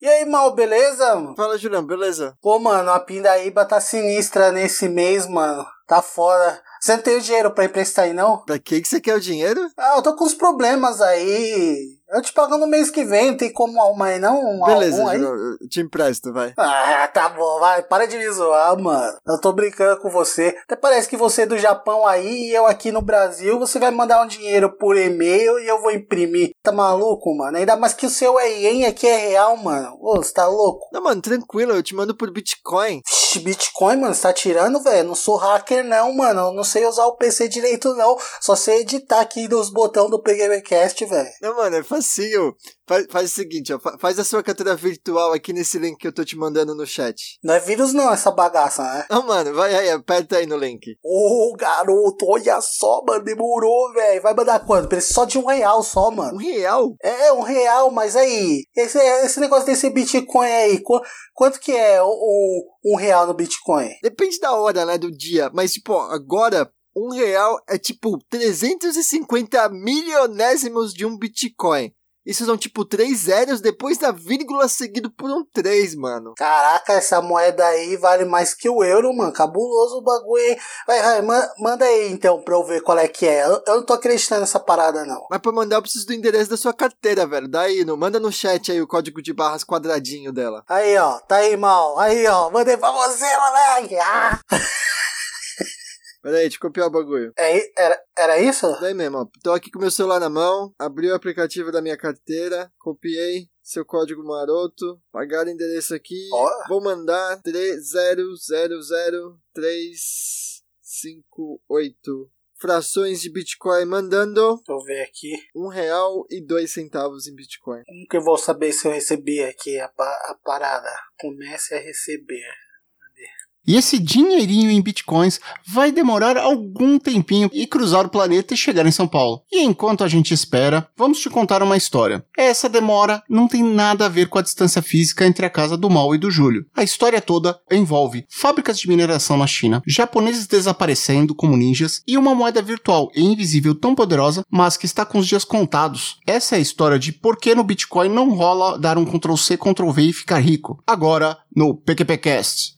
E aí, mal, beleza? Fala, Julião, beleza? Pô, mano, a Pindaíba tá sinistra nesse mês, mano. Tá fora. Você não tem dinheiro pra emprestar aí, não? Pra que, que você quer o dinheiro? Ah, eu tô com uns problemas aí. Eu te pago no mês que vem, tem como arrumar aí não? Um Beleza, algum aí? Eu te empresto, vai. Ah, tá bom, vai, para de me zoar, mano. Eu tô brincando com você. Até parece que você é do Japão aí e eu aqui no Brasil, você vai mandar um dinheiro por e-mail e eu vou imprimir. Tá maluco, mano? Ainda mais que o seu é ien aqui é real, mano. Ô, você tá louco? Não, mano, tranquilo, eu te mando por Bitcoin. Bitcoin, mano, você tá tirando, velho? Não sou hacker, não, mano. Eu não sei usar o PC direito, não. Só sei editar aqui nos botões do PGMcast, velho. Não, mano, é facinho. Faz, faz o seguinte, ó, fa- faz a sua carteira virtual aqui nesse link que eu tô te mandando no chat. Não é vírus, não, essa bagaça, né? Não, mano, vai aí, aperta aí no link. Ô, garoto, olha só, mano, demorou, velho. Vai mandar quanto? Precisa só de um real só, Um mano. real? É, um real, mas aí, esse, esse negócio desse Bitcoin aí, qu- quanto que é um, um real no Bitcoin? Depende da hora, né, do dia. Mas, tipo, agora, um real é tipo 350 milionésimos de um Bitcoin. Isso são tipo três zeros depois da vírgula seguido por um 3, mano. Caraca, essa moeda aí vale mais que o euro, mano. Cabuloso o bagulho aí. Vai, vai, ma- manda aí então pra eu ver qual é que é. Eu, eu não tô acreditando nessa parada, não. Mas pra mandar eu preciso do endereço da sua carteira, velho. Daí, não manda no chat aí o código de barras quadradinho dela. Aí, ó, tá aí, mal. Aí, ó, mandei pra você, moleque. Ah. Pera aí, deixa eu copiar o bagulho. É, era, era isso? Daí mesmo, ó. Tô aqui com meu celular na mão, abri o aplicativo da minha carteira, copiei seu código maroto, pagar o endereço aqui, Ó. vou mandar 3000358 frações de Bitcoin mandando Deixa eu ver aqui. um real e dois centavos em Bitcoin. Como que eu vou saber se eu recebi aqui a, a parada? Comece a receber. E esse dinheirinho em bitcoins vai demorar algum tempinho e cruzar o planeta e chegar em São Paulo. E enquanto a gente espera, vamos te contar uma história. Essa demora não tem nada a ver com a distância física entre a casa do Mal e do Júlio. A história toda envolve fábricas de mineração na China, japoneses desaparecendo como ninjas e uma moeda virtual e invisível tão poderosa, mas que está com os dias contados. Essa é a história de por que no Bitcoin não rola dar um Ctrl C, Ctrl V e ficar rico. Agora no PQPcast.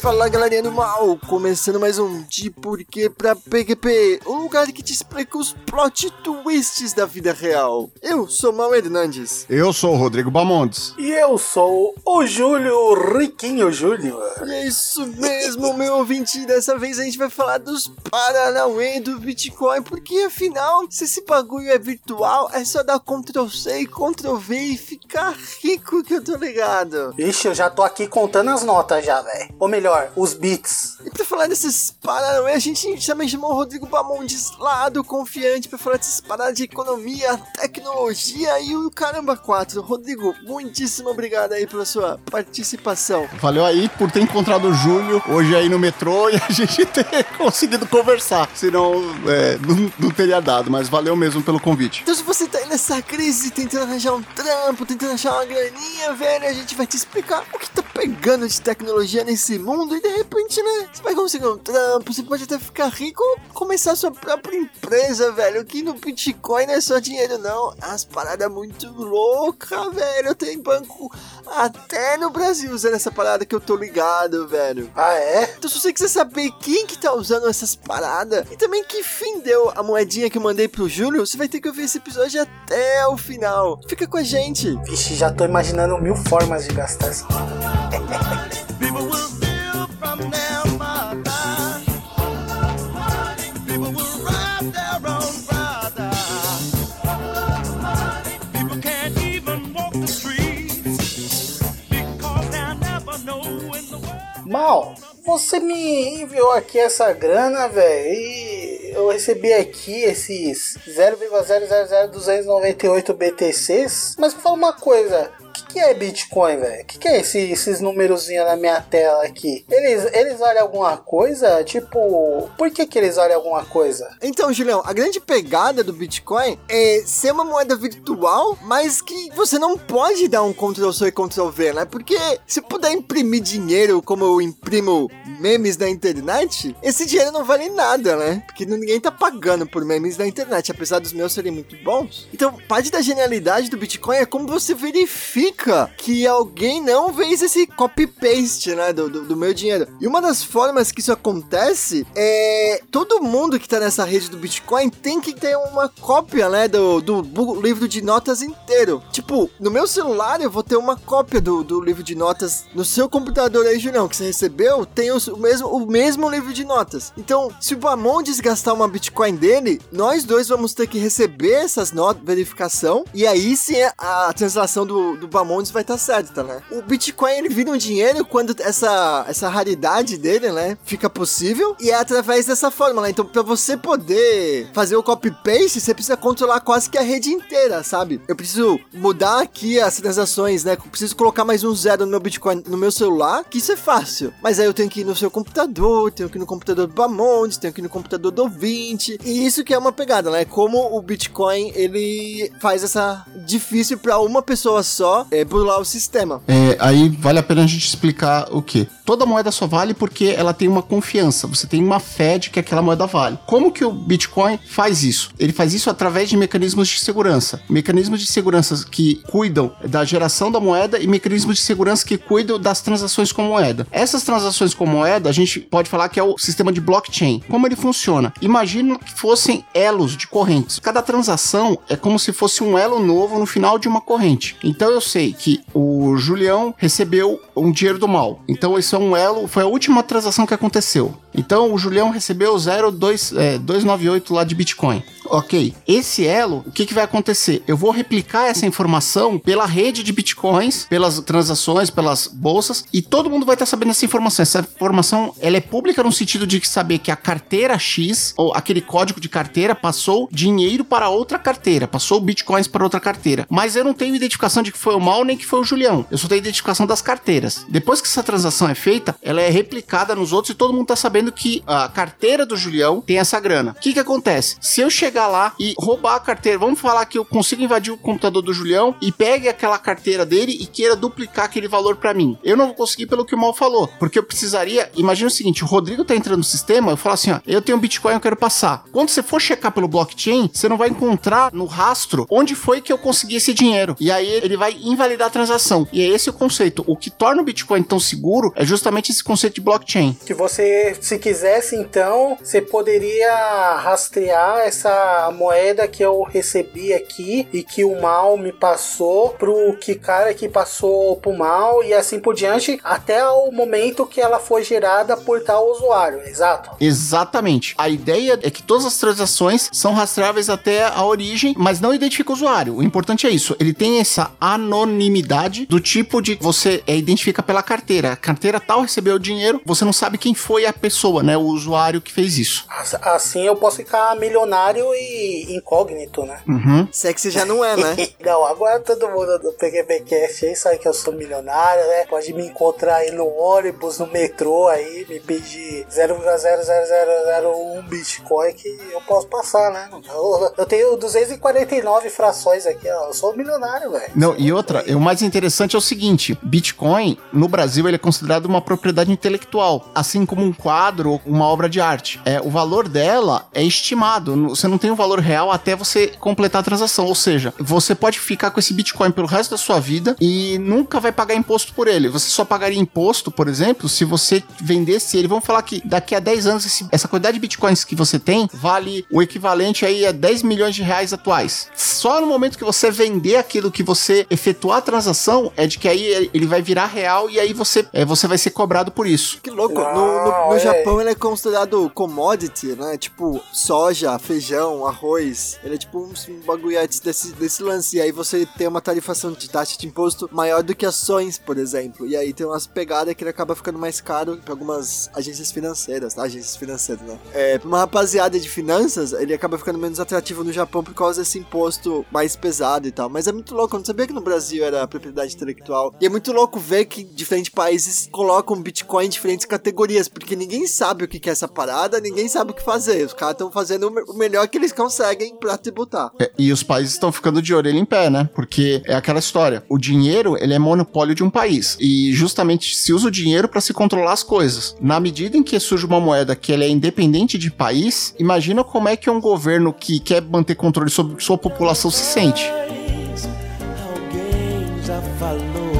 Fala galerinha do mal, começando mais um De Porquê pra PQP, o lugar que te explica os plot twists da vida real. Eu sou Mal Hernandes. Eu sou o Rodrigo Bamontes. E eu sou o Júlio Riquinho Júnior. E é isso mesmo, meu ouvinte. Dessa vez a gente vai falar dos Paranauê do Bitcoin, porque afinal, se esse bagulho é virtual, é só dar Ctrl C e Ctrl V e ficar rico que eu tô ligado. Ixi, eu já tô aqui contando as notas já, velho. Ou melhor, os bits. E pra falar desses Paranauê, a gente também chamou o Rodrigo Bamondes lá do Confiante pra falar dessas paradas de economia, tecnologia e o caramba 4. Rodrigo, muitíssimo obrigado aí pela sua participação. Valeu aí por ter encontrado o Júlio hoje aí no metrô e a gente ter conseguido conversar. Senão, é, não, não teria dado, mas valeu mesmo pelo convite. Então se você tá aí nessa crise, tentando arranjar um trampo, tentando achar uma graninha, velho, a gente vai te explicar o que tá pegando de tecnologia nesse mundo e de repente, né, você vai conseguir um trampo, você pode até ficar rico ou começar sua própria empresa, velho, que no Bitcoin não é só dinheiro não, as paradas muito loucas, velho, tem banco até no Brasil usando essa parada que eu tô ligado, velho. Ah, é? Então, se você quiser saber quem que tá usando essas paradas e também que fim deu a moedinha que eu mandei pro Júlio, você vai ter que ouvir esse episódio até o final. Fica com a gente. Vixe, já tô imaginando mil formas de gastar essa. Mal, você me enviou aqui essa grana, velho, e eu recebi aqui esses 0,000298 BTCs. Mas me fala uma coisa, que, que é Bitcoin, velho? O que, que é esse, esses numerozinhos na minha tela aqui? Eles, eles olham alguma coisa? Tipo, por que, que eles olham alguma coisa? Então, Julião, a grande pegada do Bitcoin é ser uma moeda virtual, mas que você não pode dar um Ctrl-C e Ctrl-V, né? Porque se puder imprimir dinheiro como eu imprimo memes na internet, esse dinheiro não vale nada, né? Porque ninguém tá pagando por memes na internet, apesar dos meus serem muito bons. Então, parte da genialidade do Bitcoin é como você verifica que alguém não fez esse copy-paste, né? Do, do, do meu dinheiro. E uma das formas que isso acontece é todo mundo que tá nessa rede do Bitcoin tem que ter uma cópia, né? Do, do livro de notas inteiro. Tipo, no meu celular eu vou ter uma cópia do, do livro de notas. No seu computador aí, Julião, que você recebeu, tem o, mesmo, o mesmo livro de notas. Então, se o Bamondes gastar uma Bitcoin dele, nós dois vamos ter que receber essas notas, verificação, e aí sim a, a translação do, do Bamondes vai estar certa, né? O Bitcoin ele vira um dinheiro quando essa, essa raridade dele, né, fica possível, e é através dessa forma? Então, pra você poder fazer o copy-paste, você precisa controlar quase que a rede inteira, sabe? Eu preciso mudar aqui as transações, né? Eu preciso colocar mais um zero no meu Bitcoin no meu celular, que isso é fácil. Mas aí eu tenho que ir no seu computador, tenho que ir no computador do Bamondes, tenho que ir no computador do ouvinte. E isso que é uma pegada, né? Como o Bitcoin, ele faz essa difícil pra uma pessoa só é, burlar o sistema. É, aí vale a pena a gente explicar o que. Toda moeda só vale porque ela tem uma confiança, você tem uma fé de que aquela moeda vale. Como que o Bitcoin faz isso? Ele faz isso através de mecanismos de segurança. Mecanismos de segurança que cuidam da geração da moeda e mecanismos de segurança que cuidam das transações com moeda. Essas transações com moeda, a gente pode falar que é o sistema de blockchain. Como ele funciona? Imagina que fossem elos de correntes. Cada transação é como se fosse um elo novo no final de uma corrente. Então eu sei que o Julião recebeu um dinheiro do mal. Então isso é um elo, foi a última transação que aconteceu. Então o Julião recebeu 0,2, é, 298 lá de Bitcoin. Ok, esse elo, o que, que vai acontecer? Eu vou replicar essa informação pela rede de bitcoins, pelas transações, pelas bolsas, e todo mundo vai estar sabendo essa informação. Essa informação ela é pública no sentido de saber que a carteira X, ou aquele código de carteira, passou dinheiro para outra carteira, passou bitcoins para outra carteira. Mas eu não tenho identificação de que foi o mal nem que foi o Julião. Eu só tenho identificação das carteiras. Depois que essa transação é feita, ela é replicada nos outros e todo mundo tá sabendo que a carteira do Julião tem essa grana. O que que acontece? Se eu chegar lá e roubar a carteira, vamos falar que eu consigo invadir o computador do Julião e pegue aquela carteira dele e queira duplicar aquele valor para mim. Eu não vou conseguir pelo que o Mal falou, porque eu precisaria, imagina o seguinte, o Rodrigo tá entrando no sistema, eu falo assim, ó, eu tenho Bitcoin, eu quero passar. Quando você for checar pelo blockchain, você não vai encontrar no rastro onde foi que eu consegui esse dinheiro. E aí ele vai invalidar a transação. E é esse o conceito. O que torna o Bitcoin tão seguro é justamente esse conceito de blockchain. Que você, se quisesse, então, você poderia rastrear essa moeda que eu recebi aqui e que o mal me passou pro que cara que passou pro mal e assim por diante, até o momento que ela foi gerada por tal usuário, exato? Exatamente. A ideia é que todas as transações são rastreáveis até a origem, mas não identifica o usuário. O importante é isso. Ele tem essa anonimidade do tipo de você é, identifica pela carteira. A carteira tal recebeu o dinheiro, você não sabe quem foi a pessoa, né? O usuário que fez isso. As- Assim eu posso ficar milionário e incógnito, né? Uhum. Se é que você já não é, né? Não, agora todo mundo do PQPcast aí sabe que eu sou milionário, né? Pode me encontrar aí no ônibus, no metrô aí, me pedir 0,00001 Bitcoin que eu posso passar, né? Eu, eu tenho 249 frações aqui, ó. Eu sou milionário, velho. Não, e outra, o mais interessante é o seguinte: Bitcoin, no Brasil, ele é considerado uma propriedade intelectual, assim como um quadro ou uma obra de arte. É, o valor dela é estimado, você não tem o valor real até você completar a transação. Ou seja, você pode ficar com esse Bitcoin pelo resto da sua vida e nunca vai pagar imposto por ele. Você só pagaria imposto, por exemplo, se você vendesse ele. Vamos falar que daqui a 10 anos esse- essa quantidade de Bitcoins que você tem vale o equivalente aí a 10 milhões de reais atuais. Só no momento que você vender aquilo que você efetuar a transação é de que aí ele vai virar real e aí você, é, você vai ser cobrado por isso. Que louco. Não, no no, no olha Japão ele é considerado commodity, né? Tipo soja, feijão. arroz, ele é tipo um, um bagulhete desse, desse lance. E aí você tem uma tarifação de taxa de imposto maior do que ações, por exemplo. E aí tem umas pegadas que ele acaba ficando mais caro pra algumas agências financeiras, tá? Agências financeiras, né? É, pra uma rapaziada de finanças, ele acaba ficando menos atrativo no Japão por causa desse imposto mais pesado e tal. Mas é muito louco, eu não sabia que no Brasil era propriedade intelectual. E é muito louco ver que diferentes países colocam Bitcoin em diferentes categorias, porque ninguém sabe o que é essa parada, ninguém sabe o que fazer. Os caras estão fazendo o me- o melhor que eles conseguem pra tributar. É, E os países estão ficando de orelha em pé, né? Porque é aquela história. O dinheiro, ele é monopólio de um país. E justamente se usa o dinheiro para se controlar as coisas. Na medida em que surge uma moeda que ela é independente de país, imagina como é que um governo que quer manter controle sobre sua população se sente. Alguém já falou.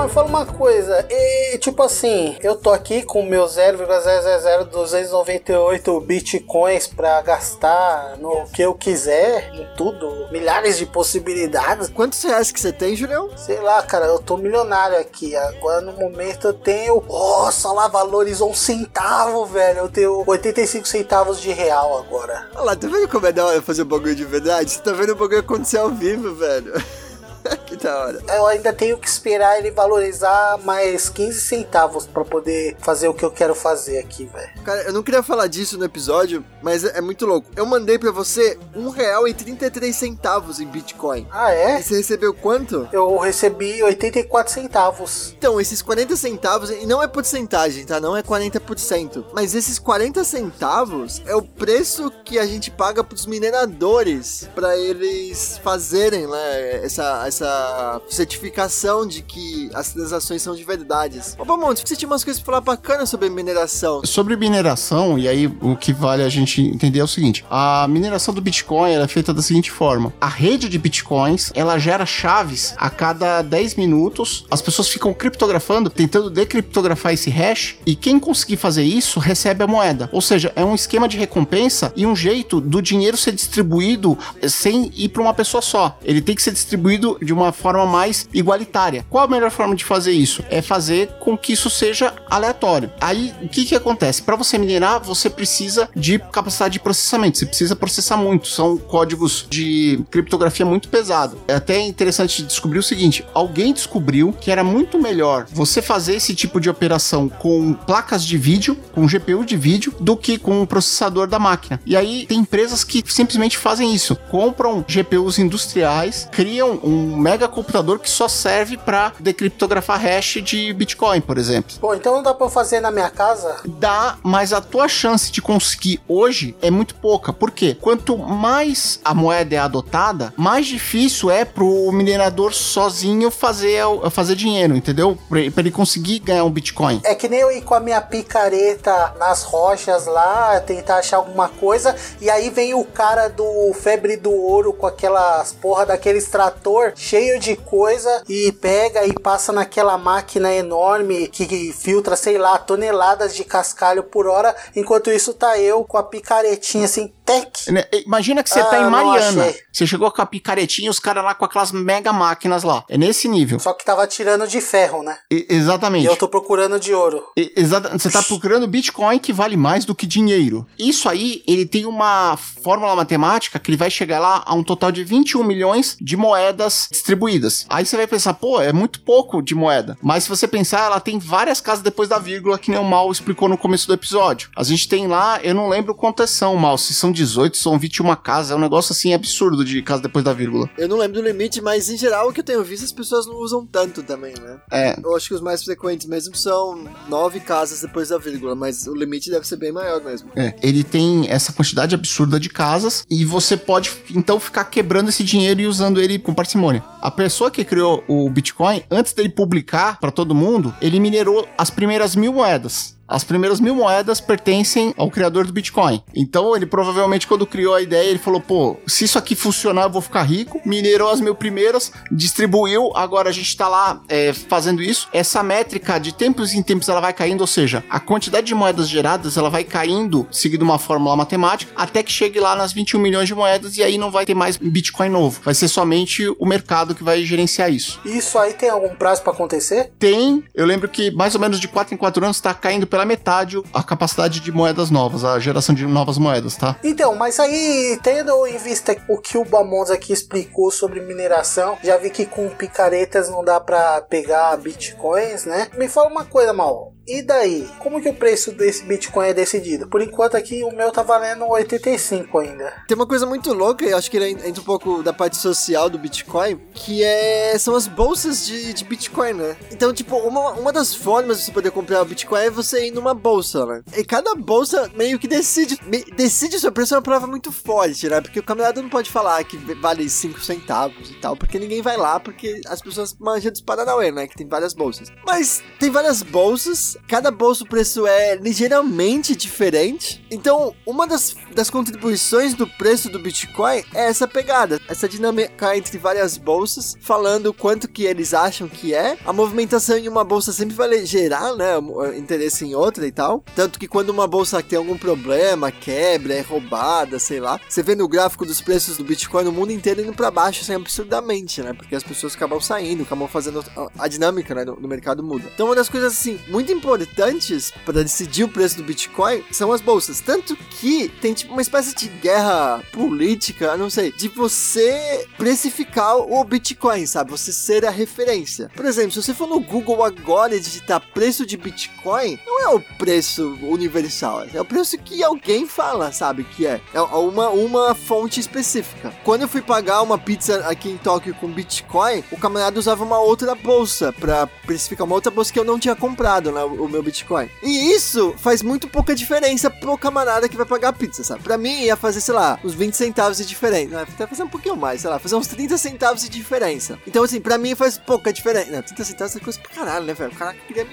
Mas fala uma coisa, e tipo assim, eu tô aqui com meu 0,000298 bitcoins pra gastar no que eu quiser, em tudo, milhares de possibilidades. Quantos reais que você tem, Julião? Sei lá, cara, eu tô milionário aqui. Agora no momento eu tenho. Nossa, lá valorizou um centavo, velho. Eu tenho 85 centavos de real agora. Olha lá, tá vendo como é da hora fazer o bagulho de verdade? Você tá vendo o bagulho acontecer ao vivo, velho. que da hora. Eu ainda tenho que esperar ele valorizar mais 15 centavos pra poder fazer o que eu quero fazer aqui, velho. Cara, eu não queria falar disso no episódio, mas é, é muito louco. Eu mandei pra você um real e 33 centavos em Bitcoin. Ah, E é? você recebeu quanto? Eu recebi 84 centavos. Então, esses 40 centavos, e não é porcentagem, tá? Não é 40%. Mas esses 40 centavos é o preço que a gente paga pros mineradores pra eles fazerem, né? Essa, essa certificação de que as transações são de verdades. Ô, Bamonte, você tinha umas coisas pra falar bacana sobre mineração. Sobre mineração, e aí o que vale a gente entender é o seguinte: a mineração do Bitcoin é feita da seguinte forma: a rede de Bitcoins ela gera chaves a cada 10 minutos, as pessoas ficam criptografando, tentando decriptografar esse hash, e quem conseguir fazer isso recebe a moeda. Ou seja, é um esquema de recompensa e um jeito do dinheiro ser distribuído sem ir para uma pessoa só. Ele tem que ser distribuído de uma forma mais igualitária. Qual a melhor forma de fazer isso? É fazer com que isso seja aleatório. Aí, o que que acontece? Para você minerar, você precisa de capacidade de processamento. Você precisa processar muito. São códigos de criptografia muito pesado. É até interessante descobrir o seguinte: alguém descobriu que era muito melhor você fazer esse tipo de operação com placas de vídeo, com GPU de vídeo, do que com o processador da máquina. E aí tem empresas que simplesmente fazem isso, compram GPUs industriais, criam um mega computador que só serve para decriptografar hash de Bitcoin, por exemplo. Bom, então não dá pra eu fazer na minha casa? Dá, mas a tua chance de conseguir hoje é muito pouca. Por quê? Quanto mais a moeda é adotada, mais difícil é pro minerador sozinho fazer, fazer dinheiro, entendeu? Pra ele conseguir ganhar um Bitcoin. É que nem eu ir com a minha picareta nas rochas lá, tentar achar alguma coisa, e aí vem o cara do Febre do Ouro com aquelas porra daquele extrator cheio de coisa e pega e passa naquela máquina enorme que filtra, sei lá, toneladas de cascalho por hora, enquanto isso tá eu com a picaretinha assim, tec. Né, Imagina que você Ah, tá em não Mariana. Você chegou com a picaretinha e os caras lá com aquelas mega máquinas lá. É nesse nível. Só que tava tirando de ferro, né? E- E exatamente. eu tô procurando de ouro. E- exata- Você tá procurando Bitcoin que vale mais do que dinheiro. Isso aí, ele tem uma fórmula matemática que ele vai chegar lá a um total de 21 milhões de moedas distribuídas. Aí você vai pensar, pô, é muito pouco de moeda. Mas se você pensar, ela tem várias casas depois da vírgula, que nem o Mal explicou no começo do episódio. A gente tem lá, eu não lembro quantas são, Mal, se são 18, são 21 casas, é um negócio assim absurdo de casa depois da vírgula. Eu não lembro do limite, mas em geral o que eu tenho visto as pessoas não usam tanto também, né? É, Eu acho que os mais frequentes mesmo são nove casas depois da vírgula, mas o limite deve ser bem maior mesmo. É, ele tem essa quantidade absurda de casas e você pode então ficar quebrando esse dinheiro e usando ele com parcimônia. A pessoa que criou o Bitcoin, antes dele publicar para todo mundo, ele minerou as primeiras mil moedas. As primeiras mil moedas pertencem ao criador do Bitcoin. Então ele provavelmente, quando criou a ideia, ele falou: pô, se isso aqui funcionar, eu vou ficar rico. Minerou as mil primeiras, distribuiu. Agora a gente tá lá é, fazendo isso. Essa métrica de tempos em tempos ela vai caindo, ou seja, a quantidade de moedas geradas ela vai caindo, seguindo uma fórmula matemática, até que chegue lá nas 21 milhões de moedas e aí não vai ter mais Bitcoin novo. Vai ser somente o mercado que vai gerenciar isso. Isso aí tem algum prazo pra acontecer? Tem, eu lembro que mais ou menos de 4 em 4 anos está caindo pela metade a capacidade de moedas novas, a geração de novas moedas, tá? Então, mas aí, tendo em vista o que o Bamons aqui explicou sobre mineração, já vi que com picaretas não dá pra pegar bitcoins, né? Me fala uma coisa, Mal. E daí? Como que o preço desse Bitcoin é decidido? Por enquanto aqui o meu tá valendo 85 ainda. Tem uma coisa muito louca, eu acho que entra um pouco da parte social do Bitcoin, que é são as bolsas de, de Bitcoin, né? Então, tipo, uma, uma das formas de você poder comprar o Bitcoin é você ir numa bolsa, né? E cada bolsa meio que decide, me- decide o seu preço é uma palavra muito forte, né? Porque o camarada não pode falar que vale 5 centavos e tal, porque ninguém vai lá, porque as pessoas manjam dos Paranauê, né? Que tem várias bolsas. Mas tem várias bolsas, cada bolsa preço é ligeiramente diferente. Então, uma das, das contribuições do preço do Bitcoin é essa pegada, essa dinâmica entre várias bolsas, falando quanto que eles acham que é. A movimentação em uma bolsa sempre vai gerar, né, interesse em outra e tal. Tanto que quando uma bolsa tem algum problema, quebra, é roubada, sei lá, você vê no gráfico dos preços do Bitcoin no mundo inteiro indo pra baixo, assim, absurdamente, né? Porque as pessoas acabam saindo, acabam fazendo a, dinâmica, né, do mercado muda. Então, uma das coisas, assim, muito importantes para decidir o preço do Bitcoin são as bolsas. Tanto que tem, tipo, uma espécie de guerra política, não sei, de você precificar o Bitcoin, sabe? Você ser a referência. Por exemplo, se você for no Google agora e digitar preço de Bitcoin, não é o preço universal, é o preço que alguém fala, sabe? Que é, é uma, uma fonte específica. Quando eu fui pagar uma pizza aqui em Tóquio com Bitcoin, o camarada usava uma outra bolsa para precificar uma outra bolsa que eu não tinha comprado, né? O, meu Bitcoin. E isso faz muito pouca diferença pro camarada que vai pagar a pizza, sabe? Pra mim ia fazer, sei lá, uns 20 centavos de diferença. Né? Até fazer um pouquinho mais, sei lá, fazer uns 30 centavos de diferença. Então, assim, pra mim faz pouca diferença. Não, 30 centavos é coisa pra caralho, né, velho? O cara queria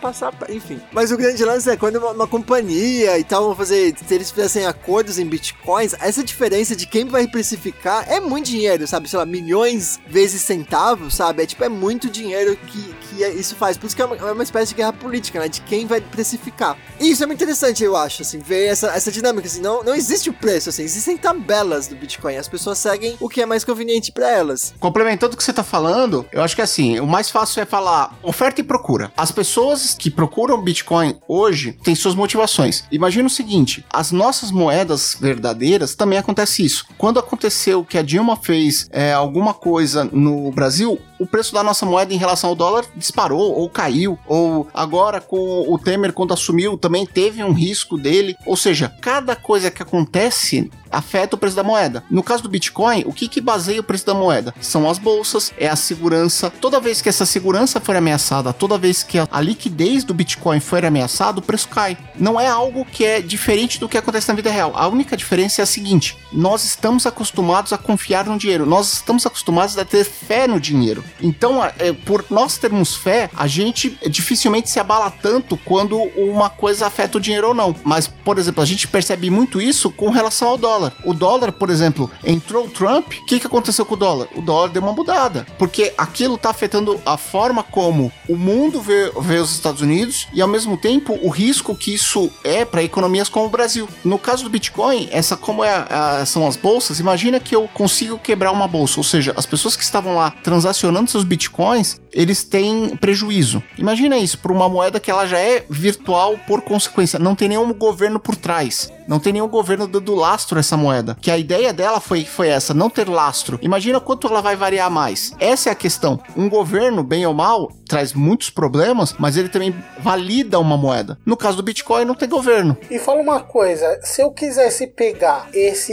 passar, enfim. Mas o grande lance é quando uma, uma companhia e tal vão fazer, se eles fizessem acordos em bitcoins, essa diferença de quem vai precificar é muito dinheiro, sabe? Sei lá, milhões vezes centavos, sabe? É tipo, é muito dinheiro que, que é- isso faz. Por isso que é uma, é uma espécie de guerra política, né? De quem vai precificar. E isso é muito interessante, eu acho, assim, ver essa, essa dinâmica, assim, não, não existe o preço, assim, existem tabelas do Bitcoin, as pessoas seguem o que é mais conveniente pra elas. Complementando o que você tá falando, eu acho que assim, o mais fácil é falar oferta e procura. As pessoas que procuram Bitcoin hoje têm suas motivações. Imagina o seguinte: as nossas moedas verdadeiras também acontece isso. Quando aconteceu que a Dilma fez é, alguma coisa no Brasil, o preço da nossa moeda em relação ao dólar disparou ou caiu. Ou agora com o Temer quando assumiu também teve um risco dele. Ou seja, cada coisa que acontece afeta o preço da moeda. No caso do Bitcoin, o que, que baseia o preço da moeda? São as bolsas, é a segurança. Toda vez que essa segurança for ameaçada, toda vez que a, liquidez do Bitcoin for ameaçada, o preço cai. Não é algo que é diferente do que acontece na vida real. A única diferença é a seguinte: nós estamos acostumados a confiar no dinheiro, nós estamos acostumados a ter fé no dinheiro. Então, é, por nós termos fé, a gente dificilmente se abala tanto quando uma coisa afeta o dinheiro ou não. Mas, por exemplo, a gente percebe muito isso com relação ao dólar. O dólar, por exemplo, entrou o Trump, o que, que aconteceu com o dólar? O dólar deu uma mudada, porque aquilo está afetando a forma como o mundo vê, vê os Estados Unidos e, ao mesmo tempo, o risco que isso é para economias como o Brasil. No caso do Bitcoin, essa como é a- são as bolsas, imagina que eu consigo quebrar uma bolsa, ou seja, as pessoas que estavam lá transacionando seus Bitcoins, eles têm prejuízo. Imagina isso para uma moeda que ela já é virtual por consequência, não tem nenhum governo por trás. Não tem nenhum governo dando lastro essa moeda. Que a ideia dela foi, foi essa, não ter lastro. Imagina quanto ela vai variar mais. Essa é a questão. Um governo, bem ou mal, traz muitos problemas, mas ele também valida uma moeda. No caso do Bitcoin, não tem governo. E fala uma coisa, se eu quisesse pegar esse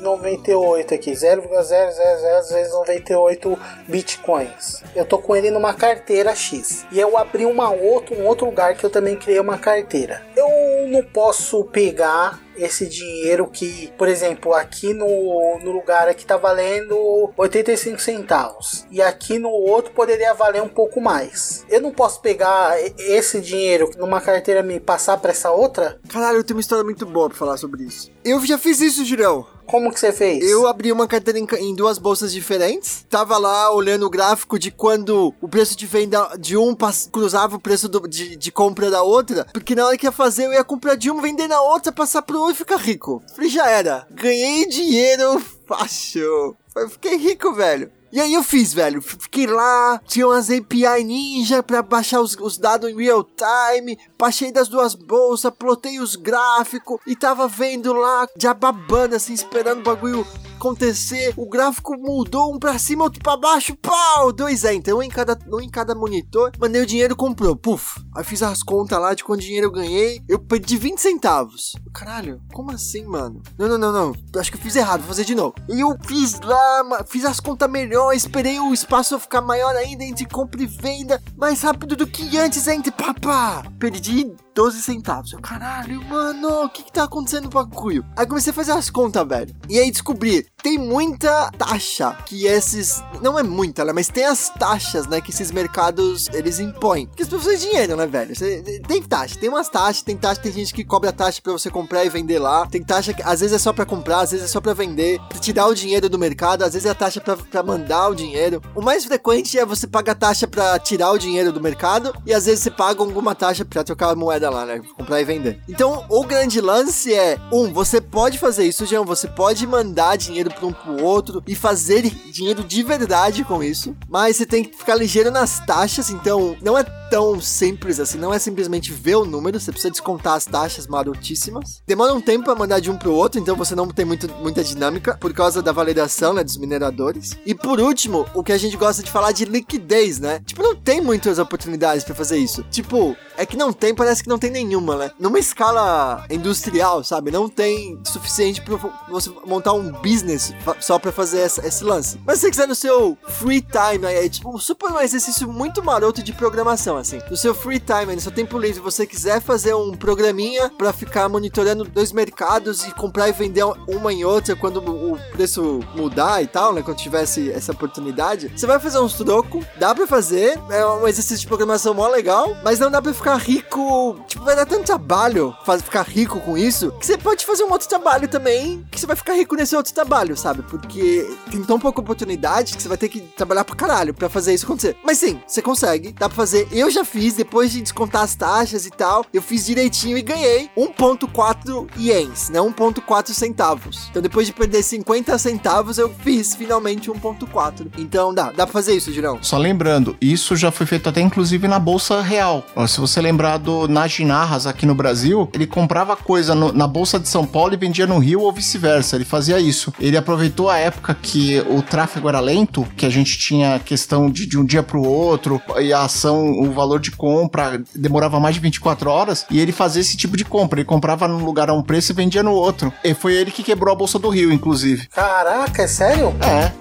0,298 aqui, 0,00098 bitcoins, eu tô com ele numa carteira X. E eu abri uma outra, um outro lugar que eu também criei uma carteira. Eu não posso pegar esse dinheiro que, por exemplo, aqui no, no lugar aqui tá valendo 85 centavos e aqui no outro poderia valer um pouco mais. Eu não posso pegar esse dinheiro numa carteira me passar para essa outra? Caralho, eu tenho uma história muito boa pra falar sobre isso. Eu já fiz isso, Girão. Como que você fez? Eu abri uma carteira em, em duas bolsas diferentes. Tava lá olhando o gráfico de quando o preço de venda de um cruzava o preço do- de, de compra da outra. Porque na hora que ia fazer, eu ia comprar de uma, vender na outra, passar pro outro e ficar rico. Falei, já era. Ganhei dinheiro fácil. Eu fiquei rico, velho. E aí eu fiz, velho. Fiquei lá, tinha umas API ninja pra baixar os, os dados em real time. Baixei das duas bolsas, plotei os gráficos e tava vendo lá, já babando assim, esperando o bagulho acontecer. O gráfico mudou um pra cima, outro pra baixo, pau! Dois enter, um em cada, um em cada monitor. Mandei o dinheiro, comprou, puf. Aí fiz as contas lá de quanto dinheiro eu ganhei. Eu perdi 20 centavos. Caralho, como assim, mano? Não, não, não, não. Acho que eu fiz errado, vou fazer de novo. E eu fiz lá, fiz as contas melhor, esperei o espaço ficar maior ainda entre compra e venda, mais rápido do que antes, entre papá. Perdi 12 centavos. Eu, caralho, mano, o que que tá acontecendo no bagulho? Aí comecei a fazer as contas, velho. E aí descobri, tem muita taxa que esses... Não é muita, né? Mas tem as taxas, né? Que esses mercados, eles impõem. Porque as pessoas têm dinheiro, né, velho? Cê- tem taxa, tem umas taxas, tem taxa, tem gente que cobra taxa pra você comprar e vender lá. Tem taxa que às vezes é só pra comprar, às vezes é só pra vender. Pra tirar o dinheiro do mercado, às vezes é a taxa pra, pra mandar o dinheiro. O mais frequente é você pagar taxa pra tirar o dinheiro do mercado e às vezes você paga alguma taxa pra trocar a moeda lá, né? Comprar e vender. Então, o grande lance é: um, você pode fazer isso, Jean, você pode mandar dinheiro pra um pro outro e fazer dinheiro de verdade com isso, mas você tem que ficar ligeiro nas taxas, então não é tão simples assim, não é simplesmente ver o número, você precisa descontar as taxas marotíssimas. Demora um tempo pra mandar de um pro outro, então você não tem muito, muita dinâmica por causa da validação, né, dos mineradores. E por último, o que a gente gosta de falar de liquidez, né? Tipo, não tem muitas oportunidades pra fazer isso. Tipo, é que não tem, parece que não tem nenhuma, né? Numa escala industrial, sabe? Não tem suficiente pra você montar um business só pra fazer essa- esse lance. Mas se você quiser no seu free time, aí, é tipo super um exercício muito maroto de programação, assim. No seu free time, no seu tempo livre, você quiser fazer um programinha pra ficar monitorando dois mercados e comprar e vender uma em outra quando o preço mudar e tal, né? Quando tivesse essa oportunidade, você vai fazer uns trocos, dá pra fazer, é um exercício de programação mó legal, mas não dá pra ficar rico, tipo, vai dar tanto trabalho faz, ficar rico com isso, que você pode fazer um outro trabalho também, que você vai ficar rico nesse outro trabalho, sabe? Porque tem tão pouca oportunidade que você vai ter que trabalhar pra caralho pra fazer isso acontecer. Mas sim, você consegue, dá pra fazer. Eu já fiz, depois de descontar as taxas e tal, eu fiz direitinho e ganhei 1.4 ienes, né? 1.4 centavos. Então depois de perder 50 centavos, eu fiz finalmente 1.4. Então dá, dá pra fazer isso, Girão. Só lembrando, isso já foi feito até inclusive na Bolsa Real. Se você lembrar do Najinarras aqui no Brasil, ele comprava coisa no- na Bolsa de São Paulo e vendia no Rio ou vice-versa. Ele fazia isso. Ele aproveitou a época que o tráfego era lento, que a gente tinha questão de, de um dia pro outro, e a ação, o valor de compra demorava mais de 24 horas, e ele fazia esse tipo de compra. Ele comprava num lugar a um preço e vendia no outro. E foi ele que quebrou a Bolsa do Rio, inclusive. Caraca, é sério? É.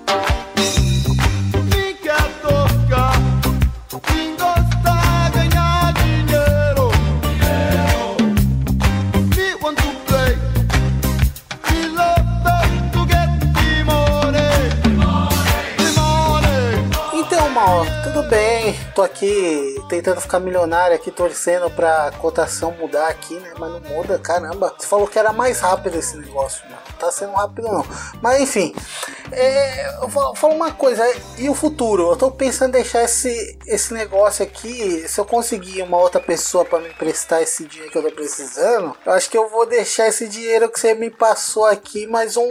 tudo bem. Tô aqui tentando ficar milionário aqui, torcendo pra cotação mudar aqui, né? Mas não muda, caramba. Você falou que era mais rápido esse negócio, mano. Não tá sendo rápido não. Mas enfim, é, falar uma coisa. E o futuro? Eu tô pensando em deixar esse, esse negócio aqui. Se eu conseguir uma outra pessoa pra me emprestar esse dinheiro que eu tô precisando, eu acho que eu vou deixar esse dinheiro que você me passou aqui mais um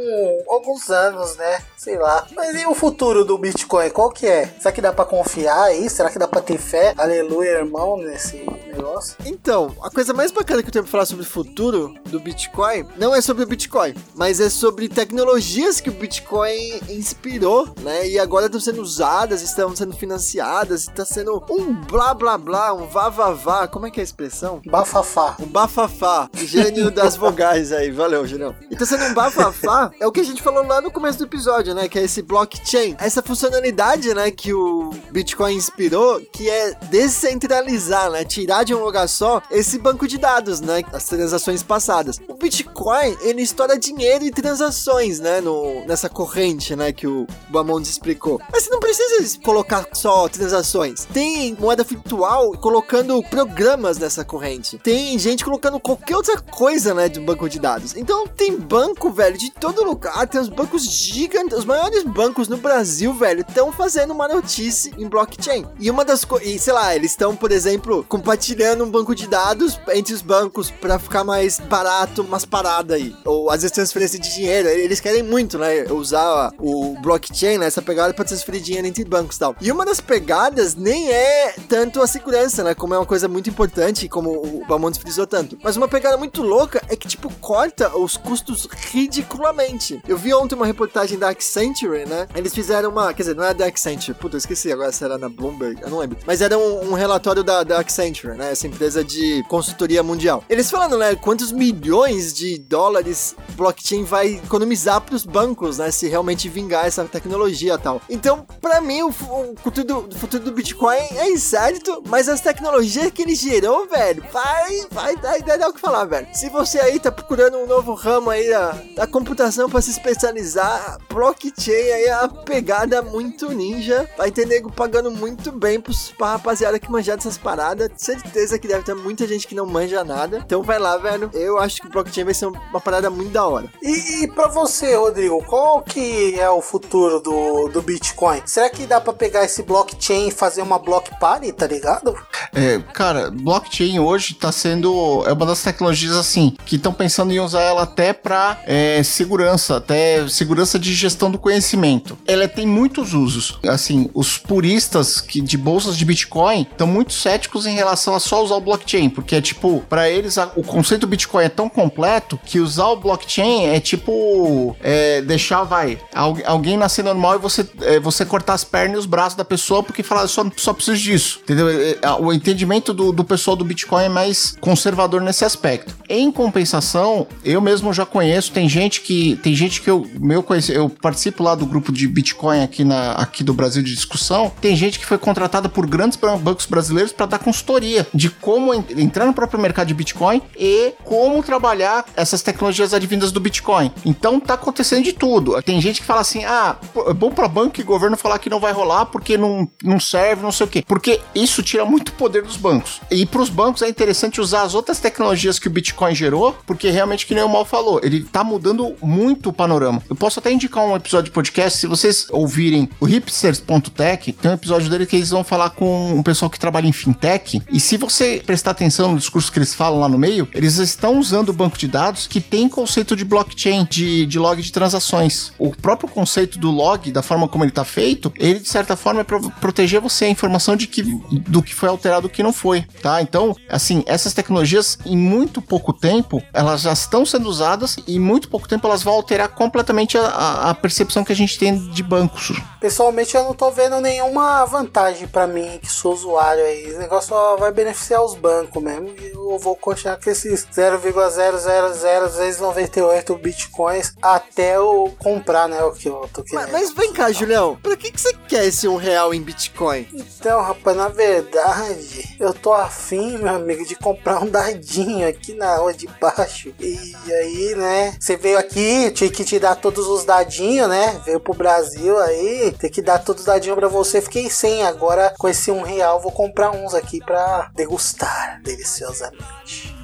alguns anos, né? Sei lá. Mas e o futuro do Bitcoin? Qual que é? Será que dá pra confiar aí? Será que dá pra ter fé? Aleluia, irmão, nesse negócio? Então, a coisa mais bacana que eu tenho pra falar sobre o futuro do Bitcoin não é sobre o Bitcoin, mas é sobre tecnologias que o Bitcoin Inspirou, né? E agora estão sendo usadas, estão sendo financiadas, está sendo um blá blá blá, um vá vá vá. Como é que é a expressão? Bafafá. Um bafafá. Gênio das vogais aí. Valeu, Julião. E tá sendo um bafafá. É o que a gente falou lá no começo do episódio, né? Que é esse blockchain. Essa funcionalidade, né? Que o Bitcoin inspirou, que é descentralizar, né? Tirar de um lugar só esse banco de dados, né? As transações passadas. O Bitcoin, ele estoura dinheiro e transações, né? No, nessa corrente, né? Que o Bamondes explicou. Mas você não precisa colocar só transações. Tem moeda virtual colocando programas nessa corrente. Tem gente colocando qualquer outra coisa, né? De um banco de dados. Então tem banco, velho, de todo lugar. Tem os bancos gigantes. Os maiores bancos no Brasil, velho, estão fazendo uma notícia em blockchain. E uma das coisas. Sei lá, eles estão, por exemplo, compartilhando um banco de dados entre os bancos pra ficar mais barato umas paradas aí. Ou às vezes transferência de dinheiro. Eles querem muito, né? Usar o blockchain, né? Essa pegada pra transferir dinheiro entre bancos e tal. E uma das pegadas nem é tanto a segurança, né? Como é uma coisa muito importante, como o Bamontes frisou tanto. Mas uma pegada muito louca é que, tipo, corta os custos ridiculamente. Eu vi ontem uma reportagem da Accenture, né? Eles fizeram uma. Quer dizer, não é da Accenture. Puta, eu esqueci agora se era na Bloomberg. Eu não lembro. Mas era um, um relatório da, da Accenture, né? Essa empresa de consultoria mundial. Eles falando, né? Quantos milhões de dólares blockchain vai economizar pros bancos, né? Se realmente vingar essa tecnologia tal. Então, pra mim, o, fu- o futuro, do, o futuro do Bitcoin é incerto, mas as tecnologias que ele gerou, velho, vai, vai dar, vai dar o que falar, velho. Se você aí tá procurando um novo ramo aí da, da computação pra se especializar, blockchain aí é uma pegada muito ninja. Vai ter nego pagando muito bem pros, pra rapaziada que manjar dessas paradas. Certeza que deve ter muita gente que não manja nada. Então vai lá, velho. Eu acho que o blockchain vai ser uma parada muito da hora. E, e pra você, Rodrigo, qual que é o futuro do, do Bitcoin? Será que dá pra pegar esse blockchain e fazer uma block party, tá ligado? É, cara, blockchain hoje tá sendo. É uma das tecnologias assim que estão pensando em usar ela até pra é, segurança, até segurança de gestão do conhecimento. Ela tem muitos usos. Assim, os puristas que, de bolsas de Bitcoin estão muito céticos em relação a só usar o blockchain, porque é tipo, pra eles a- o conceito Bitcoin é tão completo que usar o blockchain é tipo é, deixar, vai, alguém nascer normal e você, é, você cortar as pernas e os braços da pessoa porque falar, só, só preciso disso, entendeu? É, é, O entendimento do, do pessoal do Bitcoin é mais conservador nesse aspecto. Em compensação, eu mesmo já conheço, tem gente que, tem gente que eu, meu conheci, eu participo lá do grupo de Bitcoin aqui, na, aqui do Brasil de discussão, tem gente que foi contratada por grandes ban- bancos brasileiros para dar consultoria de como en- entrar no próprio mercado de Bitcoin e como trabalhar essas tecnologias advindas do Bitcoin. Então tá acontecendo de tudo. Tem gente que fala assim: ah, é bom para banco e governo falar que não vai rolar porque não, não serve, não sei o quê. Porque isso tira muito poder dos bancos. E para os bancos é interessante usar as outras tecnologias que o Bitcoin gerou, porque realmente, que nem o Mal falou, ele tá mudando muito o panorama. Eu posso até indicar um episódio de podcast, se vocês ouvirem o hipsters.tech, tem um episódio dele que eles vão falar com um pessoal que trabalha em fintech. E se você prestar atenção no discurso que eles falam lá no meio, eles estão usando o banco de dados que tem conceito de blockchain, de, de log de transações. O próprio conceito do log, da forma como ele está feito, ele de certa forma é para proteger você a informação de que do que foi alterado e o que não foi, tá? Então, assim, essas tecnologias em muito pouco tempo, elas já estão sendo usadas e em muito pouco tempo elas vão alterar completamente a, a- percepção que a gente tem de bancos. Pessoalmente, eu não tô vendo nenhuma vantagem pra mim, que sou usuário aí. Esse negócio só vai beneficiar os bancos mesmo. E eu vou continuar com esses 0,00098 bitcoins até eu comprar, né? Que eu tô querendo. Mas, mas vem cá, Julião. Pra que, que você quer esse um real em Bitcoin? Então, rapaz, na verdade, eu tô afim, meu amigo, de comprar um dadinho aqui na rua de baixo. E aí, né? Você veio aqui, tinha que te dar todos os dadinhos, né? Veio pro Brasil aí, tem que dar todos os dadinhos pra você. Fiquei sem. Agora, com esse um real, vou comprar uns aqui pra degustar deliciosamente.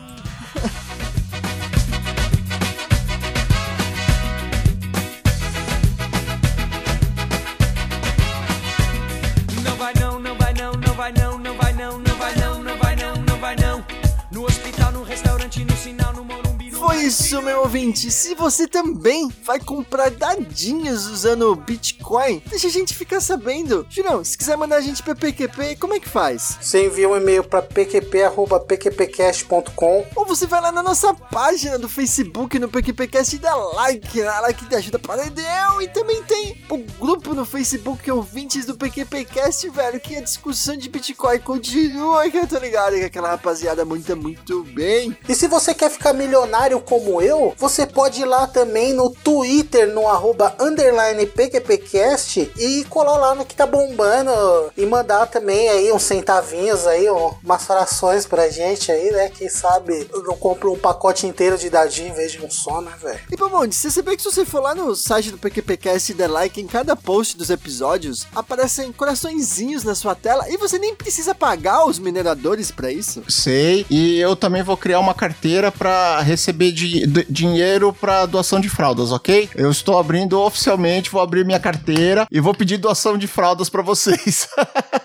isso, meu ouvinte. Se você também vai comprar dadinhos usando Bitcoin, deixa a gente ficar sabendo. Junão, se quiser mandar a gente pra PQP, como é que faz? Você envia um e-mail pra pqp.pqpcast.com Ou você vai lá na nossa página do Facebook, no PQPcast, e dá like, lá, like que ajuda para Deus. E também tem o grupo no Facebook, ouvintes do PQPcast, velho, que a discussão de Bitcoin continua, que eu tô ligado que aquela rapaziada muito, muito bem. E se você quer ficar milionário como eu, você pode ir lá também no Twitter, no arroba underline PQPcast e colar lá no que tá bombando e mandar também aí uns centavinhos aí, um- umas frações pra gente aí, né? Quem sabe eu não compro um pacote inteiro de dadinho em vez de um só, né, velho? E Pamonde, você sabia que se você for lá no site do PQPcast e der like em cada post dos episódios, aparecem coraçõezinhos na sua tela e você nem precisa pagar os mineradores pra isso? Sei. E eu também vou criar uma carteira pra receber dinheiro pra doação de fraldas, ok? Eu estou abrindo oficialmente, vou abrir minha carteira e vou pedir doação de fraldas pra vocês.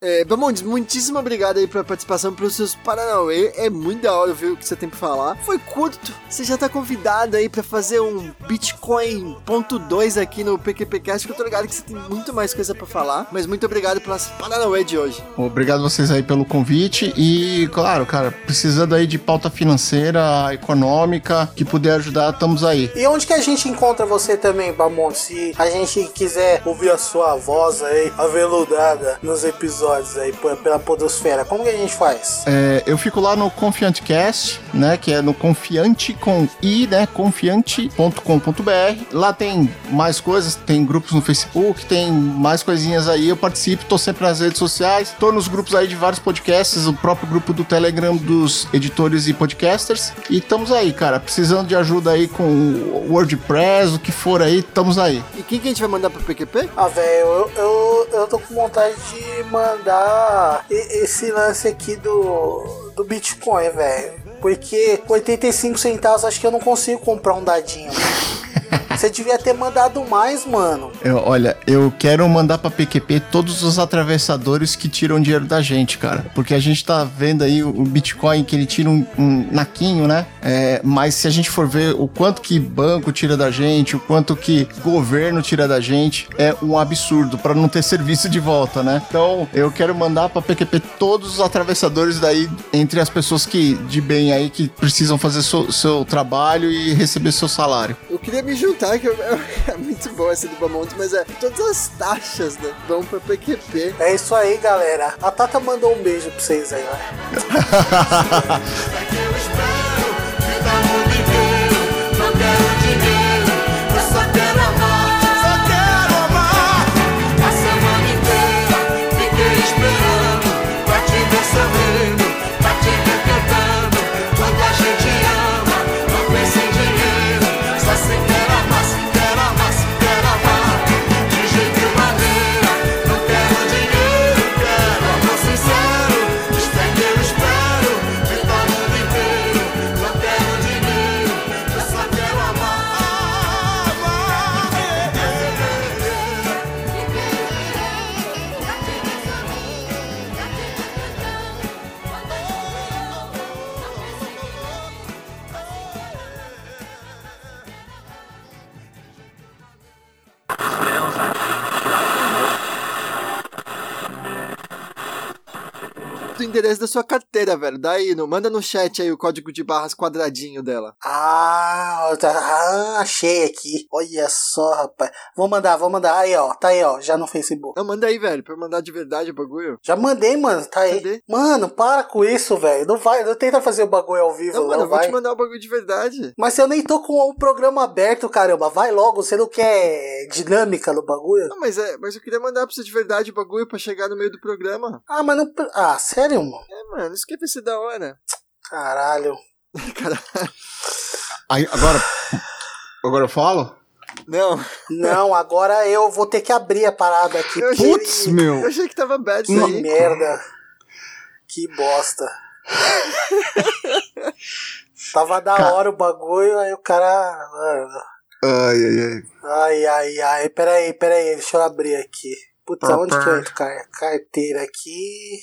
É, Bamondes, muitíssimo obrigado aí pela participação, pelos seus Paranauê. É muito da hora ouvir o que você tem pra falar. Foi curto, você já tá convidado aí pra fazer um Bitcoin ponto 2 aqui no PQPcast, que eu tô ligado que você tem muito mais coisa pra falar. Mas muito obrigado pelas Paranauê de hoje. Obrigado vocês aí pelo convite e, claro, cara, precisando aí de pauta financeira, econômica, que puder ajudar, estamos aí. E onde que a gente encontra você também, Bamon? Se a gente quiser ouvir a sua voz aí, aveludada, nos episódios aí p- pela podosfera, como que a gente faz? É, eu fico lá no ConfianteCast, né? Que é no confiante com i, né? Confiante.com.br. Lá tem mais coisas, tem grupos no Facebook, tem mais coisinhas aí. Eu participo, tô sempre nas redes sociais, tô nos grupos aí de vários podcasts, o próprio grupo do Telegram dos editores e podcasters. E estamos aí, cara. Precisando de ajuda aí com o WordPress, o que for aí, estamos aí. E quem que a gente vai mandar pro PQP? Ah, velho, eu, eu, eu tô com vontade de mandar esse lance aqui do, do Bitcoin, velho. Porque com 85 centavos acho que eu não consigo comprar um dadinho. Você devia ter mandado mais, mano. Eu- olha, eu quero mandar pra PQP todos os atravessadores que tiram dinheiro da gente, cara. Porque a gente tá vendo aí o Bitcoin que ele tira um, um naquinho, né? É, mas se a gente for ver o quanto que banco tira da gente, o quanto que governo tira da gente, é um absurdo pra não ter serviço de volta, né? Então, eu quero mandar pra PQP todos os atravessadores daí entre as pessoas que de bem aí que precisam fazer seu, seu trabalho e receber seu salário. Eu queria me juntar, que eu- é muito bom essa do Bamontes, mas é todas as taxas, né? Vão pra PQP. É isso aí, galera. A Tata mandou um beijo pra vocês aí, ó. Do endereço da sua carteira, velho. Daí, no, manda no chat aí o código de barras quadradinho dela. Ah, tá- ah, achei aqui. Olha só, rapaz. Vou mandar, vou mandar. Aí, ó. Tá aí, ó. Já no Facebook. Não, manda aí, velho, pra mandar de verdade o bagulho. Já mandei, mano. Tá aí. Cadê? Mano, para com isso, velho. Não vai, não tenta fazer o bagulho ao vivo, Não, não, mano, eu vou vai. te mandar o bagulho de verdade. Mas eu nem tô com o programa aberto, caramba. Vai logo. Você não quer dinâmica no bagulho? Não, mas é, mas eu queria mandar pra você de verdade o bagulho pra chegar no meio do programa. Ah, mas não. Ah, sério, mano? É, mano, isso que vai ser da hora. Caralho. Cara, Aí, agora. Agora eu falo? não, Não, agora eu vou ter que abrir a parada aqui. Eu achei- Putz, meu. eu achei que tava bad isso Que aí. merda. Que bosta. Tava da Ca- hora o bagulho, aí o cara. Mano. Ai, ai, ai. Ai, ai, ai. Peraí, peraí, deixa eu abrir aqui. Puta, onde que eu entro? Car- Carteira aqui.